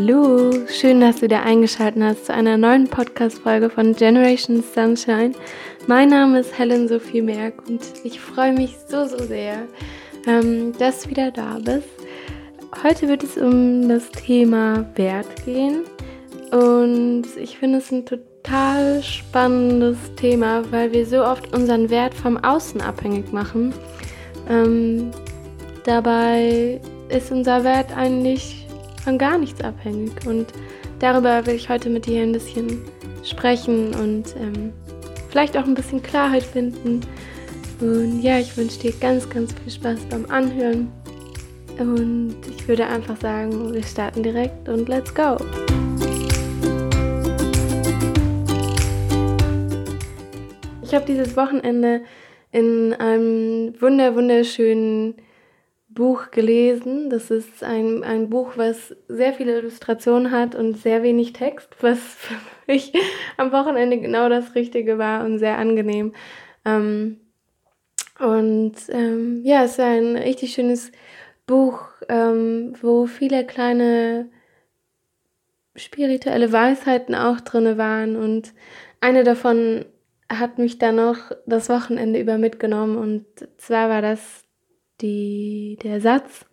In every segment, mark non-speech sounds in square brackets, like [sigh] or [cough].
Hallo, schön, dass du wieder eingeschaltet hast zu einer neuen Podcast-Folge von Generation Sunshine. Mein Name ist Helen Sophie Merck und ich freue mich so, so sehr, ähm, dass du wieder da bist. Heute wird es um das Thema Wert gehen und ich finde es ein total spannendes Thema, weil wir so oft unseren Wert vom Außen abhängig machen. Ähm, dabei ist unser Wert eigentlich von gar nichts abhängig. Und darüber will ich heute mit dir ein bisschen sprechen und ähm, vielleicht auch ein bisschen Klarheit finden. Und ja, ich wünsche dir ganz, ganz viel Spaß beim Anhören. Und ich würde einfach sagen, wir starten direkt und let's go. Ich habe dieses Wochenende in einem wunder wunderschönen Buch gelesen. Das ist ein, ein Buch, was sehr viele Illustrationen hat und sehr wenig Text, was [laughs] für mich am Wochenende genau das Richtige war und sehr angenehm. Ähm, und ähm, ja, es ist ein richtig schönes Buch, ähm, wo viele kleine spirituelle Weisheiten auch drin waren. Und eine davon hat mich dann noch das Wochenende über mitgenommen. Und zwar war das die, der Satz,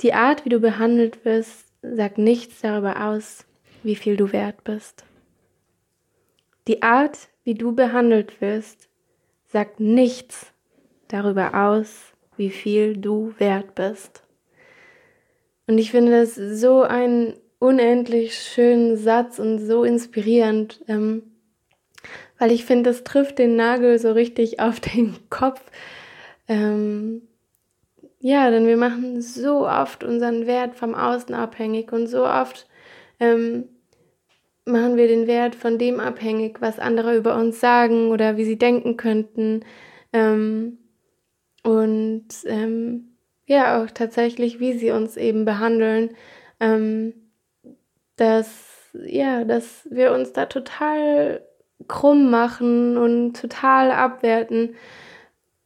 die Art, wie du behandelt wirst, sagt nichts darüber aus, wie viel du wert bist. Die Art, wie du behandelt wirst, sagt nichts darüber aus, wie viel du wert bist. Und ich finde das so einen unendlich schönen Satz und so inspirierend, ähm, weil ich finde, das trifft den Nagel so richtig auf den Kopf. Ähm, ja, denn wir machen so oft unseren Wert vom Außen abhängig und so oft ähm, machen wir den Wert von dem abhängig, was andere über uns sagen oder wie sie denken könnten. Ähm, und ähm, ja, auch tatsächlich, wie sie uns eben behandeln, ähm, dass, ja, dass wir uns da total krumm machen und total abwerten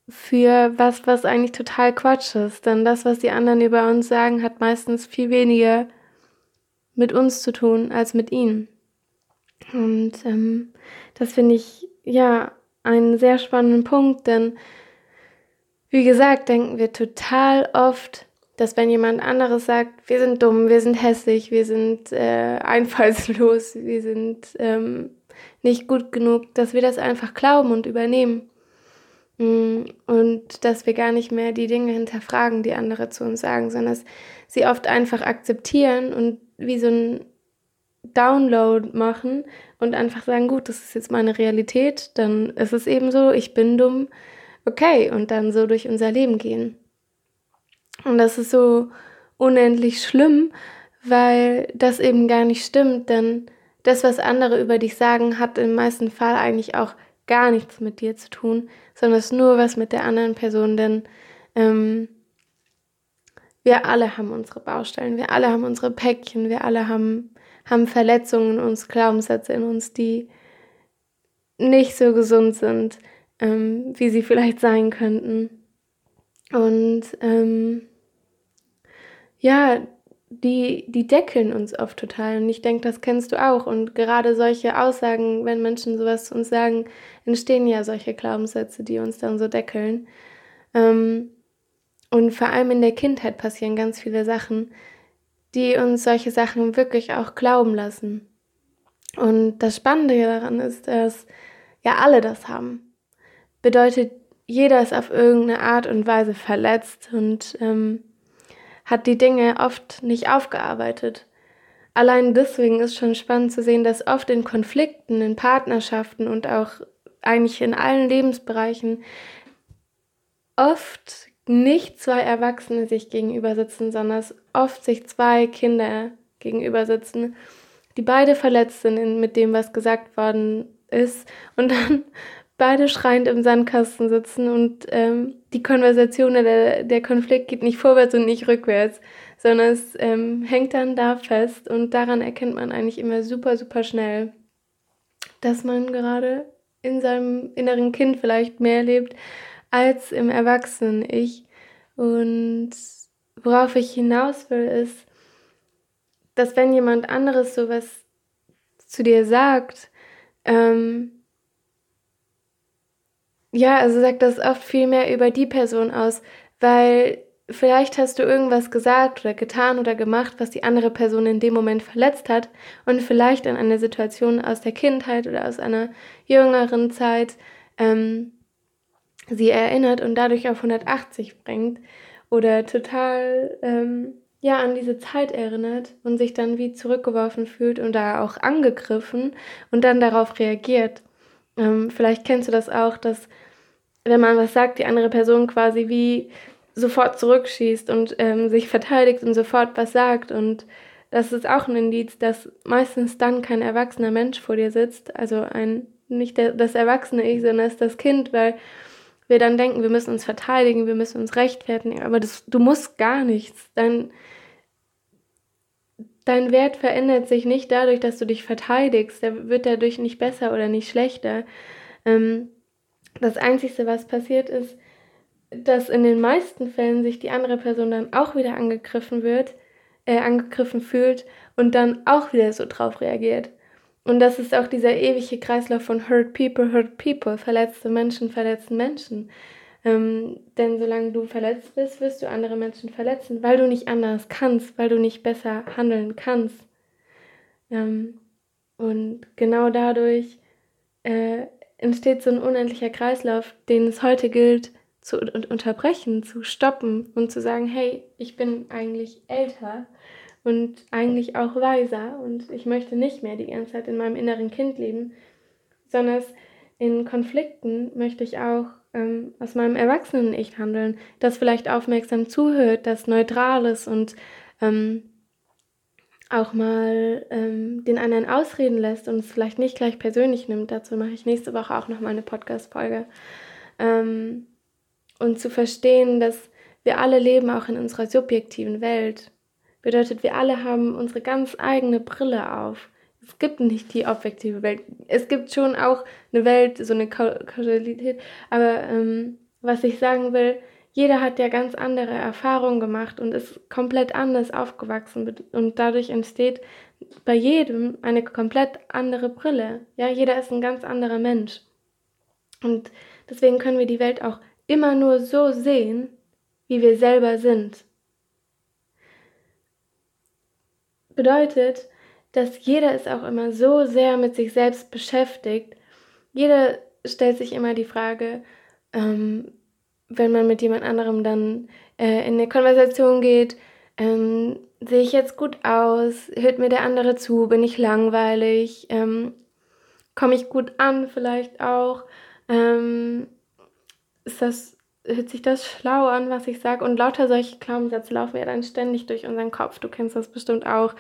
für was, was eigentlich total Quatsch ist. Denn das, was die anderen über uns sagen, hat meistens viel weniger mit uns zu tun als mit ihnen. Und ähm, das finde ich ja einen sehr spannenden Punkt, denn wie gesagt, denken wir total oft, dass wenn jemand anderes sagt, wir sind dumm, wir sind hässlich, wir sind äh, einfallslos, wir sind ähm, nicht gut genug, dass wir das einfach glauben und übernehmen. Mm, und dass wir gar nicht mehr die Dinge hinterfragen, die andere zu uns sagen, sondern dass sie oft einfach akzeptieren und wie so ein Download machen und einfach sagen, gut, das ist jetzt meine Realität, dann ist es eben so, ich bin dumm, okay, und dann so durch unser Leben gehen. Und das ist so unendlich schlimm, weil das eben gar nicht stimmt, denn das, was andere über dich sagen, hat im meisten Fall eigentlich auch gar nichts mit dir zu tun, sondern es nur was mit der anderen Person, denn ähm, wir alle haben unsere Baustellen, wir alle haben unsere Päckchen, wir alle haben, haben Verletzungen in uns, Glaubenssätze in uns, die nicht so gesund sind, ähm, wie sie vielleicht sein könnten. Und ähm, ja, die, die deckeln uns oft total. Und ich denke, das kennst du auch. Und gerade solche Aussagen, wenn Menschen sowas zu uns sagen, entstehen ja solche Glaubenssätze, die uns dann so deckeln. Ähm, und vor allem in der Kindheit passieren ganz viele Sachen, die uns solche Sachen wirklich auch glauben lassen. Und das Spannende daran ist, dass ja alle das haben. Bedeutet, jeder ist auf irgendeine Art und Weise verletzt und ähm, hat die Dinge oft nicht aufgearbeitet. Allein deswegen ist schon spannend zu sehen, dass oft in Konflikten, in Partnerschaften und auch eigentlich in allen Lebensbereichen oft nicht zwei Erwachsene sich gegenüber sitzen, sondern oft sich zwei Kinder gegenüber sitzen, die beide verletzt sind mit dem, was gesagt worden ist und dann beide schreiend im Sandkasten sitzen und ähm, die Konversation der, der Konflikt geht nicht vorwärts und nicht rückwärts, sondern es ähm, hängt dann da fest und daran erkennt man eigentlich immer super, super schnell, dass man gerade in seinem inneren Kind vielleicht mehr lebt als im Erwachsenen-Ich. Und worauf ich hinaus will, ist, dass wenn jemand anderes sowas zu dir sagt, ähm, ja, also sagt das oft viel mehr über die Person aus, weil vielleicht hast du irgendwas gesagt oder getan oder gemacht, was die andere Person in dem Moment verletzt hat und vielleicht an eine Situation aus der Kindheit oder aus einer jüngeren Zeit ähm, sie erinnert und dadurch auf 180 bringt oder total ähm, ja an diese Zeit erinnert und sich dann wie zurückgeworfen fühlt und da auch angegriffen und dann darauf reagiert. Ähm, vielleicht kennst du das auch, dass wenn man was sagt, die andere Person quasi wie sofort zurückschießt und ähm, sich verteidigt und sofort was sagt. Und das ist auch ein Indiz, dass meistens dann kein erwachsener Mensch vor dir sitzt, also ein nicht der, das erwachsene Ich, sondern ist das Kind, weil wir dann denken, wir müssen uns verteidigen, wir müssen uns rechtfertigen, aber das, du musst gar nichts. Dein, dein Wert verändert sich nicht dadurch, dass du dich verteidigst. Der wird dadurch nicht besser oder nicht schlechter. Ähm, das Einzige, was passiert ist, dass in den meisten Fällen sich die andere Person dann auch wieder angegriffen wird, äh, angegriffen fühlt und dann auch wieder so drauf reagiert. Und das ist auch dieser ewige Kreislauf von Hurt People, Hurt People, verletzte Menschen, verletzten Menschen. Ähm, denn solange du verletzt bist, wirst du andere Menschen verletzen, weil du nicht anders kannst, weil du nicht besser handeln kannst. Ähm, und genau dadurch äh, entsteht so ein unendlicher Kreislauf, den es heute gilt zu unterbrechen, zu stoppen und zu sagen, hey, ich bin eigentlich älter und eigentlich auch weiser und ich möchte nicht mehr die ganze Zeit in meinem inneren Kind leben, sondern in Konflikten möchte ich auch ähm, aus meinem Erwachsenen-Ich handeln, das vielleicht aufmerksam zuhört, das neutral ist und ähm, auch mal ähm, den anderen ausreden lässt und es vielleicht nicht gleich persönlich nimmt. Dazu mache ich nächste Woche auch nochmal eine Podcast-Folge. Ähm, und zu verstehen, dass wir alle leben auch in unserer subjektiven Welt. Bedeutet, wir alle haben unsere ganz eigene Brille auf. Es gibt nicht die objektive Welt. Es gibt schon auch eine Welt, so eine Kausalität. Aber ähm, was ich sagen will, jeder hat ja ganz andere Erfahrungen gemacht und ist komplett anders aufgewachsen. Und dadurch entsteht bei jedem eine komplett andere Brille. Ja, jeder ist ein ganz anderer Mensch. Und deswegen können wir die Welt auch immer nur so sehen, wie wir selber sind. Bedeutet, dass jeder ist auch immer so sehr mit sich selbst beschäftigt. Jeder stellt sich immer die Frage, ähm, wenn man mit jemand anderem dann äh, in eine Konversation geht, ähm, sehe ich jetzt gut aus? Hört mir der andere zu? Bin ich langweilig? Ähm, Komme ich gut an vielleicht auch? Ähm, ist das, hört sich das schlau an, was ich sage? Und lauter solche Glaubenssätze laufen ja dann ständig durch unseren Kopf. Du kennst das bestimmt auch.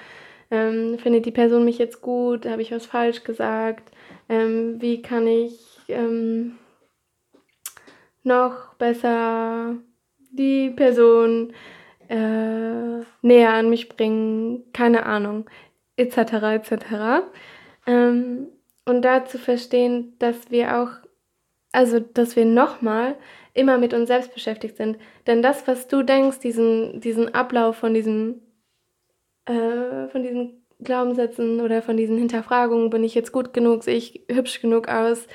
Ähm, findet die Person mich jetzt gut? Habe ich was falsch gesagt? Ähm, wie kann ich ähm, noch besser die Person äh, näher an mich bringen? Keine Ahnung, etc. etc. Ähm, und da zu verstehen, dass wir auch also dass wir nochmal immer mit uns selbst beschäftigt sind. Denn das, was du denkst, diesen, diesen Ablauf von diesen, äh, von diesen Glaubenssätzen oder von diesen Hinterfragungen, bin ich jetzt gut genug, sehe ich hübsch genug aus,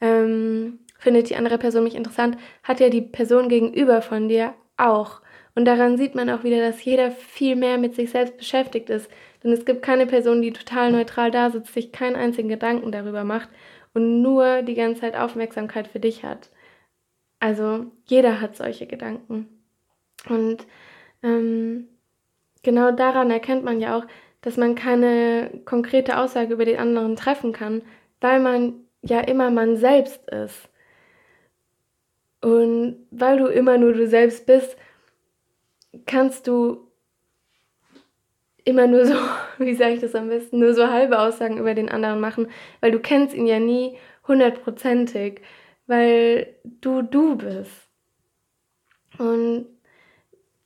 ähm, findet die andere Person mich interessant, hat ja die Person gegenüber von dir auch. Und daran sieht man auch wieder, dass jeder viel mehr mit sich selbst beschäftigt ist. Denn es gibt keine Person, die total neutral da sitzt, sich keinen einzigen Gedanken darüber macht und nur die ganze Zeit Aufmerksamkeit für dich hat. Also jeder hat solche Gedanken. Und ähm, genau daran erkennt man ja auch, dass man keine konkrete Aussage über den anderen treffen kann, weil man ja immer man selbst ist. Und weil du immer nur du selbst bist, kannst du immer nur so, [laughs] wie sage ich das am besten, nur so halbe Aussagen über den anderen machen, weil du kennst ihn ja nie hundertprozentig, weil du du bist. Und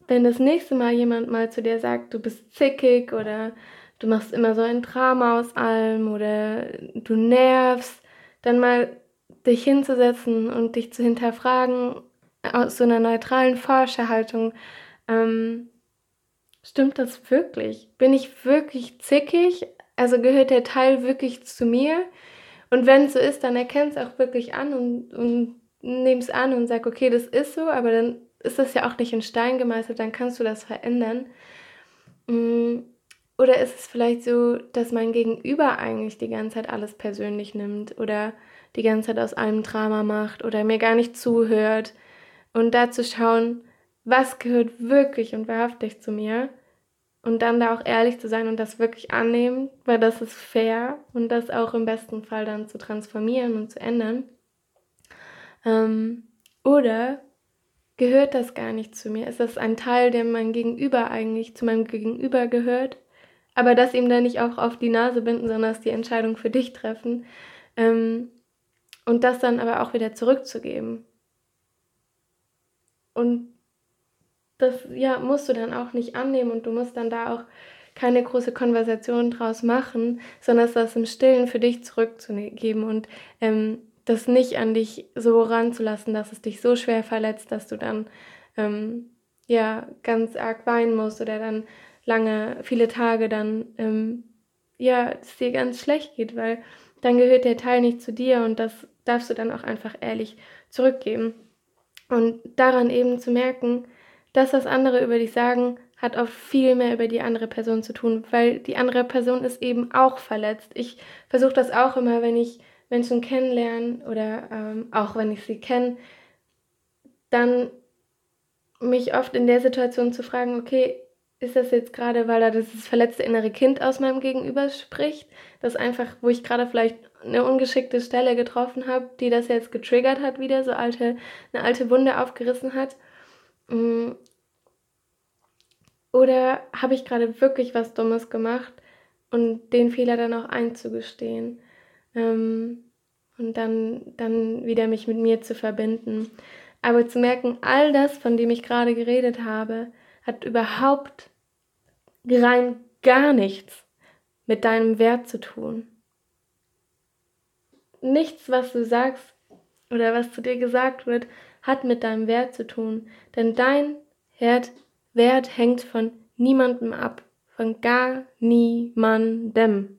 wenn das nächste Mal jemand mal zu dir sagt, du bist zickig oder du machst immer so ein Drama aus allem oder du nervst, dann mal dich hinzusetzen und dich zu hinterfragen aus so einer neutralen Forscherhaltung, ähm, stimmt das wirklich? Bin ich wirklich zickig? Also gehört der Teil wirklich zu mir? Und wenn es so ist, dann erkenn es auch wirklich an und, und nimm es an und sag, okay, das ist so, aber dann ist das ja auch nicht in Stein gemeißelt, dann kannst du das verändern. Mm, oder ist es vielleicht so, dass mein Gegenüber eigentlich die ganze Zeit alles persönlich nimmt oder die ganze Zeit aus allem Drama macht oder mir gar nicht zuhört und da zu schauen, was gehört wirklich und wahrhaftig zu mir und dann da auch ehrlich zu sein und das wirklich annehmen, weil das ist fair und das auch im besten Fall dann zu transformieren und zu ändern. Ähm, oder gehört das gar nicht zu mir? Ist das ein Teil, der mein Gegenüber eigentlich zu meinem Gegenüber gehört? Aber das ihm dann nicht auch auf die Nase binden, sondern dass die Entscheidung für dich treffen. Ähm, und das dann aber auch wieder zurückzugeben. Und das ja, musst du dann auch nicht annehmen und du musst dann da auch keine große Konversation draus machen, sondern das im Stillen für dich zurückzugeben und ähm, das nicht an dich so ranzulassen, dass es dich so schwer verletzt, dass du dann ähm, ja ganz arg weinen musst oder dann lange, viele Tage dann ähm, ja es dir ganz schlecht geht, weil dann gehört der Teil nicht zu dir und das darfst du dann auch einfach ehrlich zurückgeben. Und daran eben zu merken, das, was andere über dich sagen, hat oft viel mehr über die andere Person zu tun, weil die andere Person ist eben auch verletzt. Ich versuche das auch immer, wenn ich Menschen kennenlerne oder ähm, auch wenn ich sie kenne, dann mich oft in der Situation zu fragen, okay, ist das jetzt gerade, weil er das verletzte innere Kind aus meinem Gegenüber spricht, das einfach, wo ich gerade vielleicht eine ungeschickte Stelle getroffen habe, die das jetzt getriggert hat wieder, so alte, eine alte Wunde aufgerissen hat. Mm. Oder habe ich gerade wirklich was Dummes gemacht und den Fehler dann auch einzugestehen ähm, und dann, dann wieder mich mit mir zu verbinden. Aber zu merken, all das, von dem ich gerade geredet habe, hat überhaupt rein gar nichts mit deinem Wert zu tun. Nichts, was du sagst oder was zu dir gesagt wird, hat mit deinem Wert zu tun. Denn dein Wert, Wert hängt von niemandem ab. Von gar niemandem.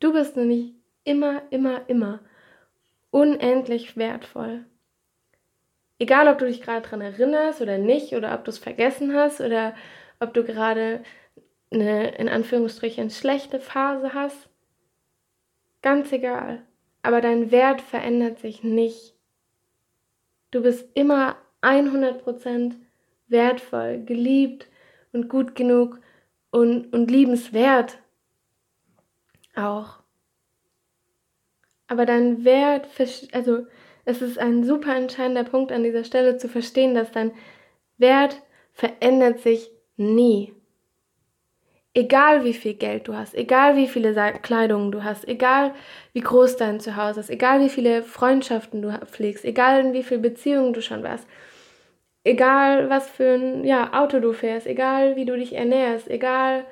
Du bist nämlich immer, immer, immer unendlich wertvoll. Egal, ob du dich gerade daran erinnerst oder nicht, oder ob du es vergessen hast, oder ob du gerade eine in Anführungsstrichen schlechte Phase hast. Ganz egal. Aber dein Wert verändert sich nicht. Du bist immer 100% wertvoll, geliebt und gut genug und, und liebenswert auch. Aber dein Wert, also es ist ein super entscheidender Punkt an dieser Stelle zu verstehen, dass dein Wert verändert sich nie. Egal wie viel Geld du hast, egal wie viele Kleidungen du hast, egal wie groß dein Zuhause ist, egal wie viele Freundschaften du pflegst, egal in wie viel Beziehungen du schon warst, egal was für ein ja, Auto du fährst, egal wie du dich ernährst, egal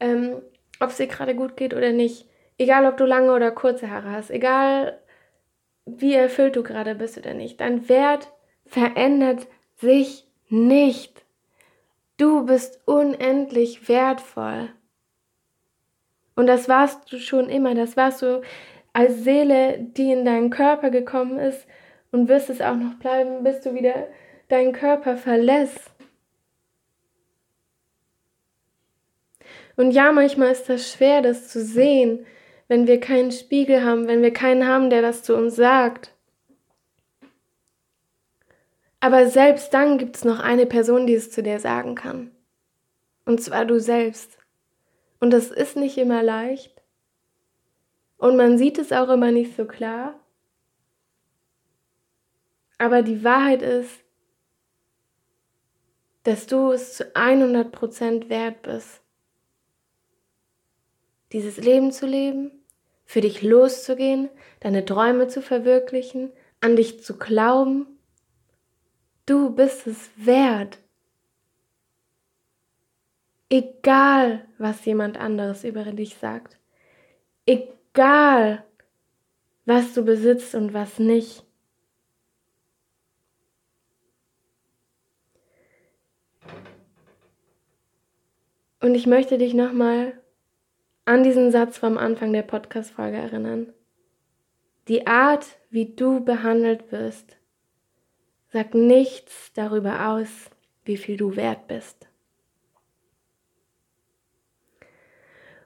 ähm, ob es dir gerade gut geht oder nicht, egal ob du lange oder kurze Haare hast, egal wie erfüllt du gerade bist oder nicht. Dein Wert verändert sich nicht. Du bist unendlich wertvoll. Und das warst du schon immer. Das warst du als Seele, die in deinen Körper gekommen ist und wirst es auch noch bleiben, bis du wieder deinen Körper verlässt. Und ja, manchmal ist das schwer, das zu sehen, wenn wir keinen Spiegel haben, wenn wir keinen haben, der das zu uns sagt. Aber selbst dann gibt es noch eine Person, die es zu dir sagen kann. Und zwar du selbst. Und das ist nicht immer leicht. Und man sieht es auch immer nicht so klar. Aber die Wahrheit ist, dass du es zu 100% wert bist, dieses Leben zu leben, für dich loszugehen, deine Träume zu verwirklichen, an dich zu glauben. Du bist es wert. Egal, was jemand anderes über dich sagt. Egal, was du besitzt und was nicht. Und ich möchte dich nochmal an diesen Satz vom Anfang der Podcast-Folge erinnern. Die Art, wie du behandelt wirst, sagt nichts darüber aus, wie viel du wert bist.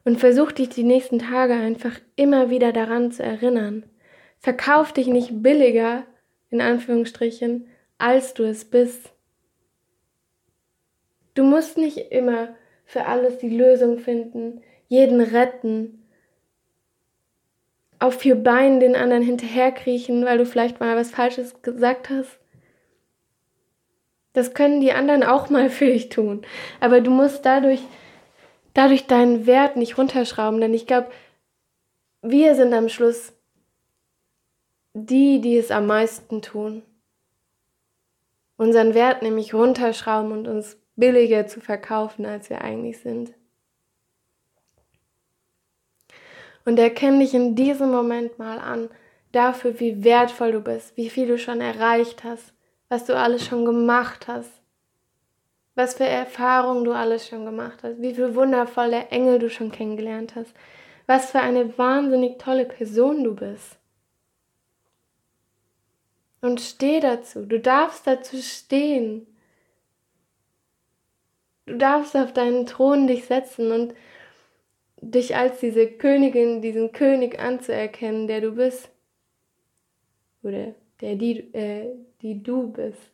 Und versuch dich die nächsten Tage einfach immer wieder daran zu erinnern. Verkauf dich nicht billiger, in Anführungsstrichen, als du es bist. Du musst nicht immer für alles die Lösung finden, jeden retten, auf vier Beinen den anderen hinterherkriechen, weil du vielleicht mal was Falsches gesagt hast. Das können die anderen auch mal für dich tun. Aber du musst dadurch, dadurch deinen Wert nicht runterschrauben, denn ich glaube, wir sind am Schluss die, die es am meisten tun. Unseren Wert nämlich runterschrauben und uns billiger zu verkaufen, als wir eigentlich sind. Und erkenne dich in diesem Moment mal an, dafür, wie wertvoll du bist, wie viel du schon erreicht hast, was du alles schon gemacht hast, was für Erfahrungen du alles schon gemacht hast, wie viel wundervolle Engel du schon kennengelernt hast, was für eine wahnsinnig tolle Person du bist. Und steh dazu, du darfst dazu stehen. Du darfst auf deinen Thron dich setzen und dich als diese Königin, diesen König anzuerkennen, der du bist. Oder der die, äh, die du bist.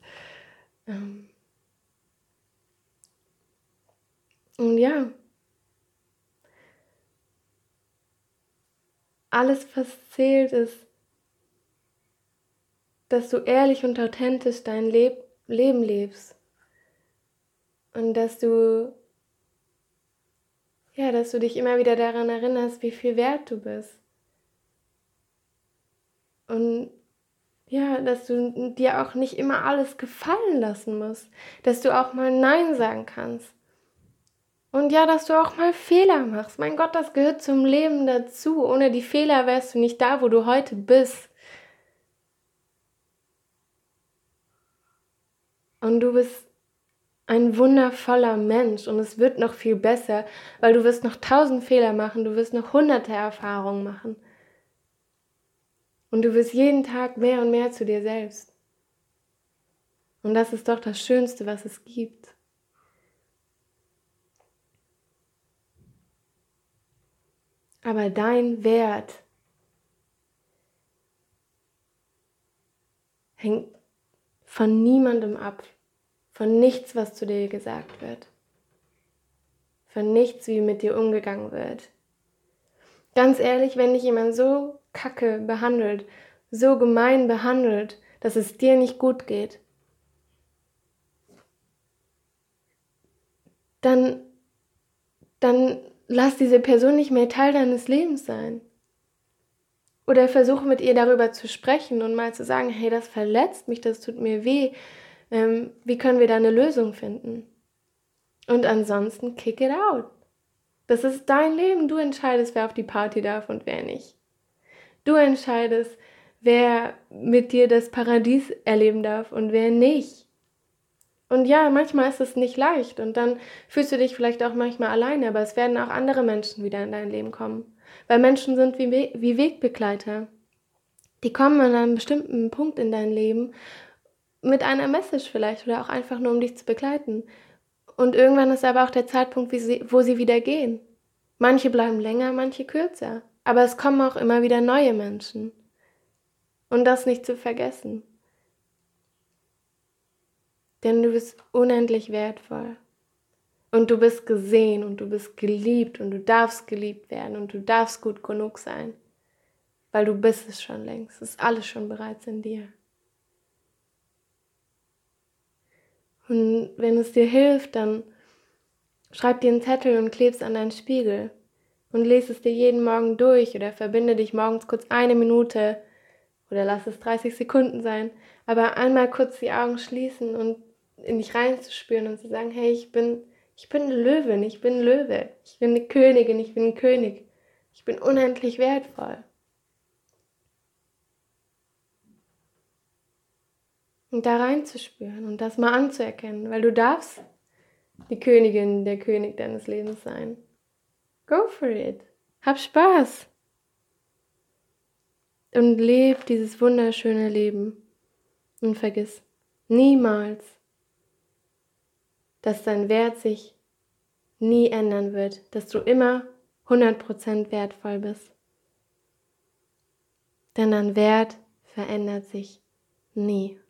Ähm und ja, alles, was zählt, ist, dass du ehrlich und authentisch dein Leb Leben lebst. Und dass du ja, dass du dich immer wieder daran erinnerst, wie viel wert du bist. Und ja, dass du dir auch nicht immer alles gefallen lassen musst, dass du auch mal Nein sagen kannst. Und ja, dass du auch mal Fehler machst. Mein Gott, das gehört zum Leben dazu. Ohne die Fehler wärst du nicht da, wo du heute bist. Und du bist ein wundervoller Mensch und es wird noch viel besser, weil du wirst noch tausend Fehler machen, du wirst noch hunderte Erfahrungen machen. Und du wirst jeden Tag mehr und mehr zu dir selbst. Und das ist doch das Schönste, was es gibt. Aber dein Wert hängt von niemandem ab. Von nichts, was zu dir gesagt wird. Von nichts, wie mit dir umgegangen wird. Ganz ehrlich, wenn dich jemand so kacke behandelt, so gemein behandelt, dass es dir nicht gut geht, dann, dann lass diese Person nicht mehr Teil deines Lebens sein. Oder versuche mit ihr darüber zu sprechen und mal zu sagen, hey, das verletzt mich, das tut mir weh, ähm, wie können wir da eine Lösung finden? Und ansonsten kick it out. Das ist dein Leben. Du entscheidest, wer auf die Party darf und wer nicht. Du entscheidest, wer mit dir das Paradies erleben darf und wer nicht. Und ja, manchmal ist es nicht leicht und dann fühlst du dich vielleicht auch manchmal alleine, aber es werden auch andere Menschen wieder in dein Leben kommen. Weil Menschen sind wie, We wie Wegbegleiter. Die kommen an einem bestimmten Punkt in dein Leben mit einer Message vielleicht oder auch einfach nur, um dich zu begleiten. Und irgendwann ist aber auch der Zeitpunkt, sie, wo sie wieder gehen. Manche bleiben länger, manche kürzer. Aber es kommen auch immer wieder neue Menschen. Und das nicht zu vergessen. Denn du bist unendlich wertvoll. Und du bist gesehen und du bist geliebt und du darfst geliebt werden und du darfst gut genug sein. Weil du bist es schon längst. Es ist alles schon bereits in dir. Und wenn es dir hilft, dann schreib dir einen Zettel und klebst an deinen Spiegel und lese es dir jeden Morgen durch oder verbinde dich morgens kurz eine Minute oder lass es 30 Sekunden sein, aber einmal kurz die Augen schließen und in dich reinzuspüren und zu sagen, hey, ich bin, ich bin eine Löwin, ich bin Löwe, ich bin eine Königin, ich bin ein König, ich bin unendlich wertvoll. Und da reinzuspüren und das mal anzuerkennen, weil du darfst, die Königin, der König deines Lebens sein. Go for it. Hab Spaß. Und leb dieses wunderschöne Leben. Und vergiss niemals, dass dein Wert sich nie ändern wird, dass du immer 100% wertvoll bist. Denn dein Wert verändert sich nie.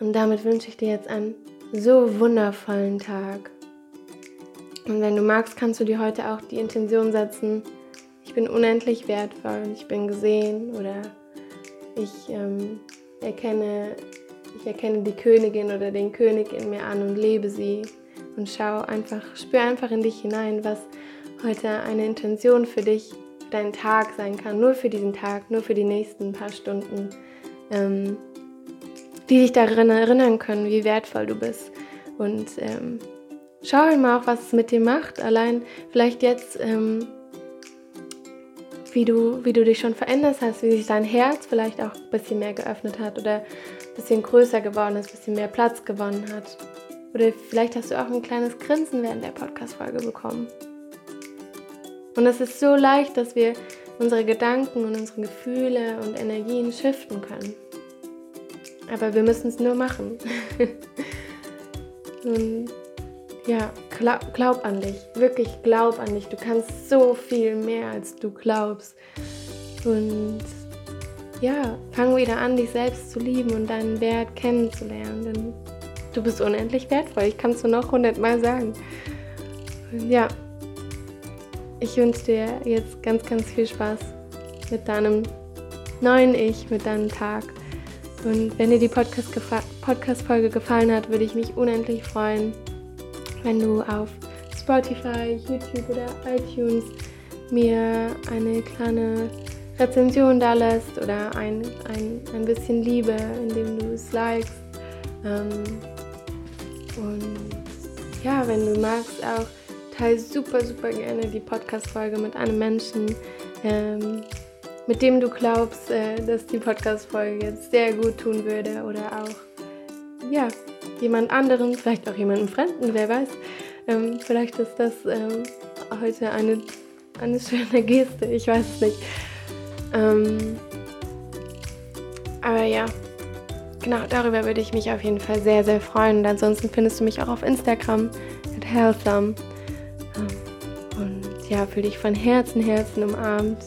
Und damit wünsche ich dir jetzt einen so wundervollen Tag. Und wenn du magst, kannst du dir heute auch die Intention setzen, ich bin unendlich wertvoll ich bin gesehen oder ich ähm, erkenne, ich erkenne die Königin oder den König in mir an und lebe sie und schau einfach, spür einfach in dich hinein, was heute eine Intention für dich, für deinen Tag sein kann, nur für diesen Tag, nur für die nächsten paar Stunden. Ähm, die dich daran erinnern können, wie wertvoll du bist. Und ähm, schau halt mal auch, was es mit dir macht. Allein vielleicht jetzt, ähm, wie, du, wie du dich schon verändert hast, wie sich dein Herz vielleicht auch ein bisschen mehr geöffnet hat oder ein bisschen größer geworden ist, ein bisschen mehr Platz gewonnen hat. Oder vielleicht hast du auch ein kleines Grinsen während der Podcast-Folge bekommen. Und es ist so leicht, dass wir unsere Gedanken und unsere Gefühle und Energien shiften können. Aber wir müssen es nur machen. [laughs] Und ja, glaub, glaub an dich. Wirklich glaub an dich. Du kannst so viel mehr, als du glaubst. Und ja, fang wieder an, dich selbst zu lieben und deinen Wert kennenzulernen. Denn du bist unendlich wertvoll. Ich kann es nur noch hundertmal sagen. Und ja, ich wünsche dir jetzt ganz, ganz viel Spaß mit deinem neuen Ich, mit deinem Tag. Und wenn dir die Podcast-Folge gefallen hat, würde ich mich unendlich freuen, wenn du auf Spotify, YouTube oder iTunes mir eine kleine Rezension da lässt oder ein, ein, ein bisschen Liebe, indem du es likest. Ähm, und ja, wenn du magst, auch teile super, super gerne die Podcast-Folge mit einem Menschen, ähm, mit dem du glaubst, äh, dass die Podcast-Folge jetzt sehr gut tun würde oder auch, ja, jemand anderen, vielleicht auch jemandem Fremden, wer weiß. Ähm, vielleicht ist das ähm, heute eine, eine schöne Geste, ich weiß es nicht. Ähm, aber ja, genau, darüber würde ich mich auf jeden Fall sehr, sehr freuen. Und ansonsten findest du mich auch auf Instagram at healthum. Und ja, fühle dich von Herzen, Herzen umarmt.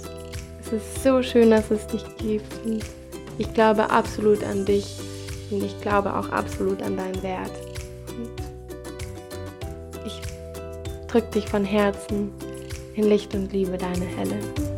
Es ist so schön, dass es dich gibt. Und ich glaube absolut an dich. Und ich glaube auch absolut an deinen Wert. Und ich drücke dich von Herzen in Licht und Liebe, deine Helle.